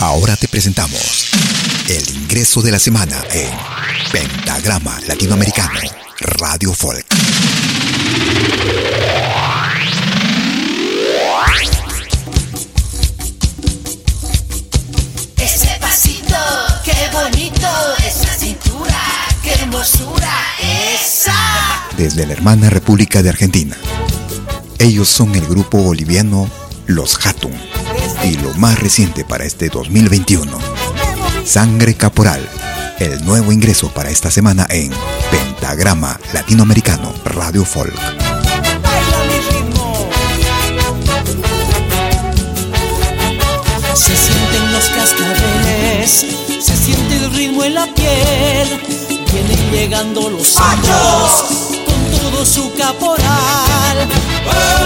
Ahora te presentamos el ingreso de la semana en Pentagrama Latinoamericano Radio Folk. Ese pasito, qué bonito, esa cintura, qué hermosura, esa. Desde la hermana República de Argentina. Ellos son el grupo boliviano Los Hatun y lo más reciente para este 2021, Sangre Caporal, el nuevo ingreso para esta semana en Pentagrama Latinoamericano Radio Folk. Baila mi ritmo. Se sienten los cascabeles, se siente el ritmo en la piel. Vienen llegando los años con todo su caporal. Oh,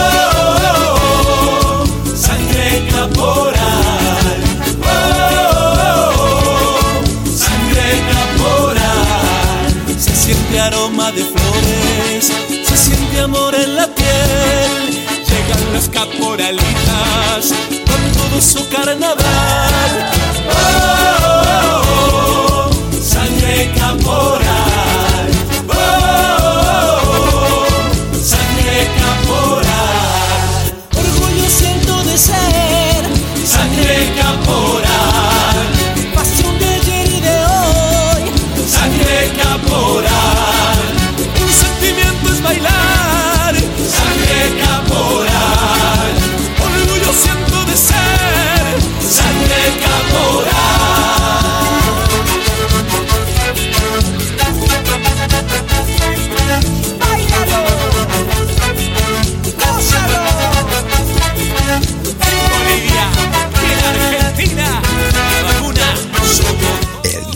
aroma de flores, se siente amor en la piel. Llegan las caporalitas con todo su carnaval.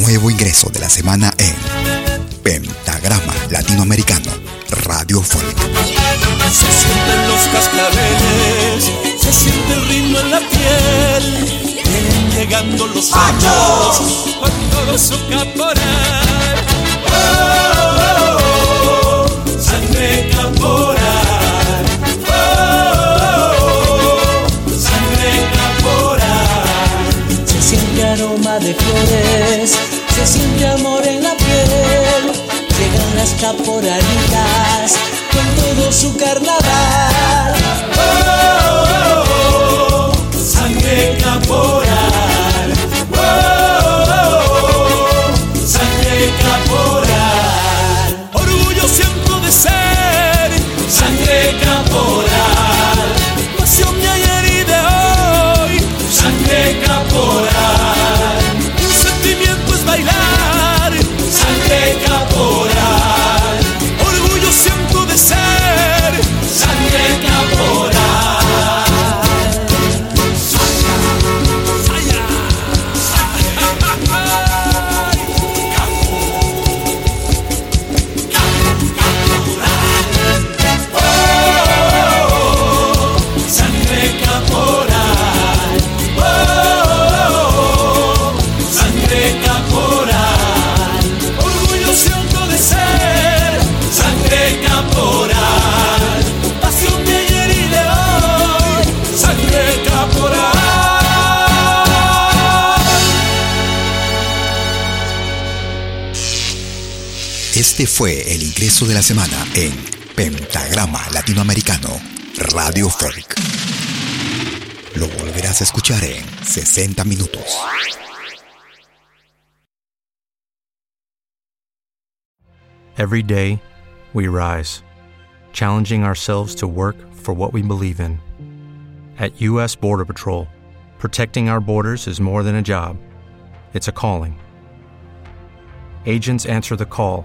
Nuevo ingreso de la semana en Pentagrama Latinoamericano Radio Folk. Se sienten los cascabeles, se siente el ritmo en la piel. Vienen llegando los años con todo su caporal. De flores, se siente amor en la piel. Llegan las caporalitas con todo su carnaval. Este fue el ingreso de la semana en Pentagrama Latinoamericano Radio Folk. Lo volverás a escuchar en 60 minutos. Every day, we rise, challenging ourselves to work for what we believe in. At U.S. Border Patrol, protecting our borders is more than a job, it's a calling. Agents answer the call,